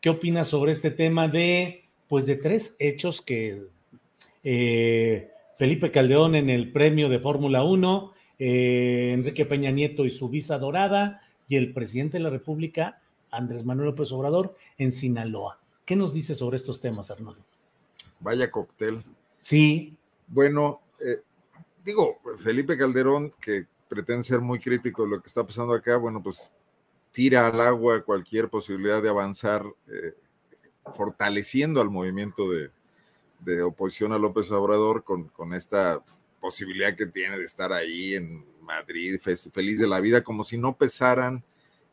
¿Qué opinas sobre este tema de, pues, de tres hechos que eh, Felipe Caldeón en el premio de Fórmula 1, eh, Enrique Peña Nieto y su visa dorada, y el presidente de la República, Andrés Manuel López Obrador, en Sinaloa? ¿Qué nos dice sobre estos temas, Arnoldo? Vaya cóctel. Sí. Bueno, eh, digo, Felipe Calderón, que pretende ser muy crítico de lo que está pasando acá, bueno, pues tira al agua cualquier posibilidad de avanzar, eh, fortaleciendo al movimiento de, oposición a López Obrador con, con, esta posibilidad que tiene de estar ahí en Madrid, feliz de la vida, como si no pesaran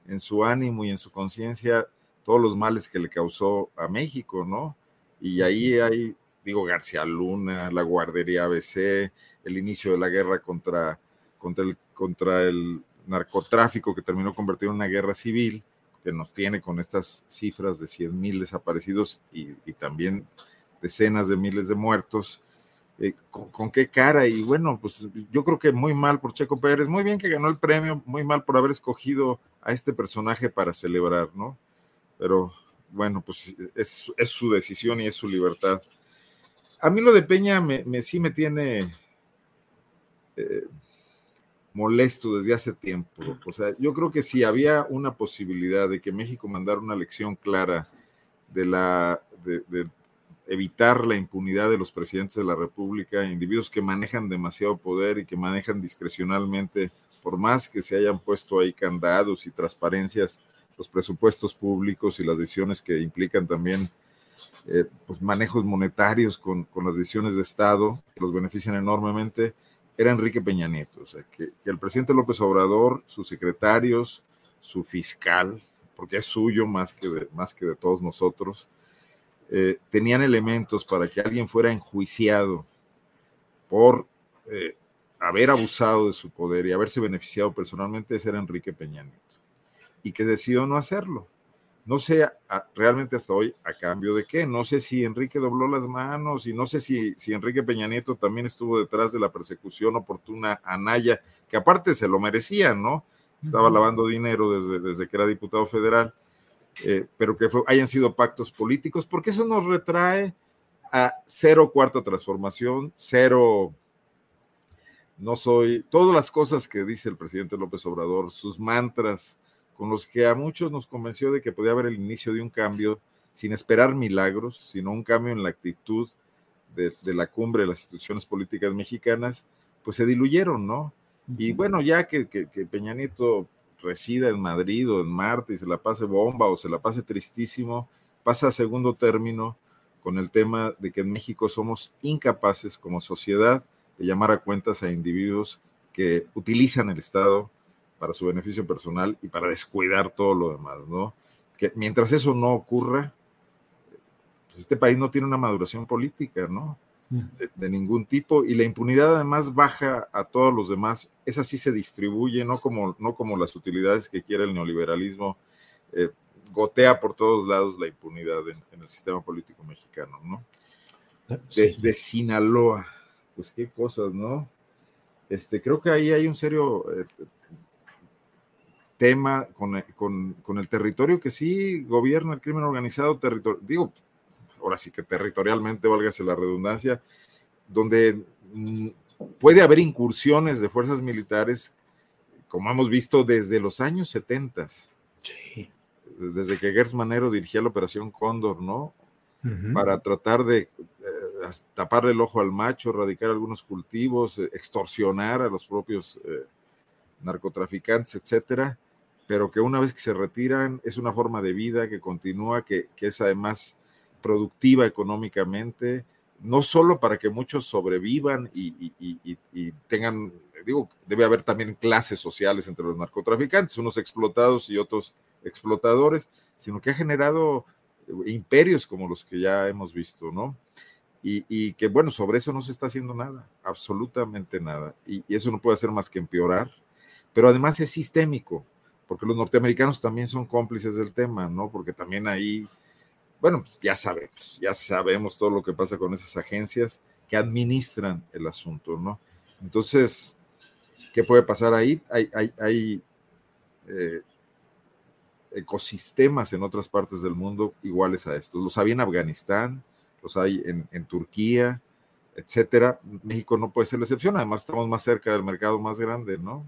en su ánimo y en su conciencia todos los males que le causó a México, ¿no? Y ahí hay, digo, García Luna, la guardería ABC, el inicio de la guerra contra, contra, el, contra el narcotráfico que terminó convertido en una guerra civil, que nos tiene con estas cifras de 100 mil desaparecidos y, también decenas de miles de muertos. Eh, ¿con, qué cara? Y bueno, pues yo creo que muy mal por Checo Pérez, muy bien que ganó el premio, muy mal por haber escogido a este personaje para celebrar, ¿no? Pero bueno, pues es, su decisión y es su libertad. A mí lo de Peña me, sí me tiene eh, molesto desde hace tiempo. O sea, yo creo que si había una posibilidad de que México mandara una lección clara de la de, evitar la impunidad de los presidentes de la República, individuos que manejan demasiado poder y que manejan discrecionalmente, por más que se hayan puesto ahí candados y transparencias, los presupuestos públicos y las decisiones que implican también eh, pues manejos monetarios con, con las decisiones de Estado, que los benefician enormemente era Enrique Peña Nieto. O sea, que, el presidente López Obrador, sus secretarios, su fiscal, porque es suyo más que de, más que de todos nosotros, eh, tenían elementos para que alguien fuera enjuiciado por eh, haber abusado de su poder y haberse beneficiado personalmente, ese era Enrique Peña Nieto. Y que decidió no hacerlo. No sé realmente hasta hoy a cambio de qué. No sé si Enrique dobló las manos y no sé si, si Enrique Peña Nieto también estuvo detrás de la persecución oportuna a Naya, que aparte se lo merecía, ¿no? Estaba lavando dinero desde, desde que era diputado federal, eh, pero que hayan sido pactos políticos, porque eso nos retrae a cero cuarta transformación, cero no soy, todas las cosas que dice el presidente López Obrador, sus mantras, con los que a muchos nos convenció de que podía haber el inicio de un cambio sin esperar milagros, sino un cambio en la actitud de, la cumbre de las instituciones políticas mexicanas, pues se diluyeron, ¿no? Y bueno, ya que, que, Peña Nieto resida en Madrid o en Marte y se la pase bomba o se la pase tristísimo, pasa a segundo término con el tema de que en México somos incapaces como sociedad de llamar a cuentas a individuos que utilizan el Estado para su beneficio personal y para descuidar todo lo demás, ¿no? Que mientras eso no ocurra, pues este país no tiene una maduración política, ¿no? Mm. De, ningún tipo y la impunidad además baja a todos los demás, esa sí se distribuye, no como, no como las utilidades que quiere el neoliberalismo, eh, gotea por todos lados la impunidad en, el sistema político mexicano, ¿no? De, Sinaloa, pues qué cosas, ¿no? Este, creo que ahí hay un serio eh, tema con, con, el territorio que sí gobierna el crimen organizado, territorio, digo, ahora sí que territorialmente, válgase la redundancia, donde mm, puede haber incursiones de fuerzas militares, como hemos visto desde los años 70. Sí. Desde que Gers Manero dirigía la Operación Cóndor, ¿no? Para tratar de eh, taparle el ojo al macho, erradicar algunos cultivos, eh, extorsionar a los propios eh, narcotraficantes, etcétera, pero que una vez que se retiran es una forma de vida que continúa, que, que es además productiva económicamente, no solo para que muchos sobrevivan y, tengan, digo, debe haber también clases sociales entre los narcotraficantes, unos explotados y otros explotadores, sino que ha generado imperios como los que ya hemos visto, ¿no? Y, que, bueno, sobre eso no se está haciendo nada, absolutamente nada. Y, eso no puede hacer más que empeorar, pero además es sistémico, porque los norteamericanos también son cómplices del tema, ¿no? Porque también ahí bueno, pues, ya sabemos, ya sabemos todo lo que pasa con esas agencias que administran el asunto, ¿no? Entonces, ¿qué puede pasar ahí? Hay, hay, eh, ecosistemas en otras partes del mundo iguales a estos. Los hay en Afganistán, los hay en, en Turquía, etcétera. México no puede ser la excepción, además estamos más cerca del mercado más grande, ¿no?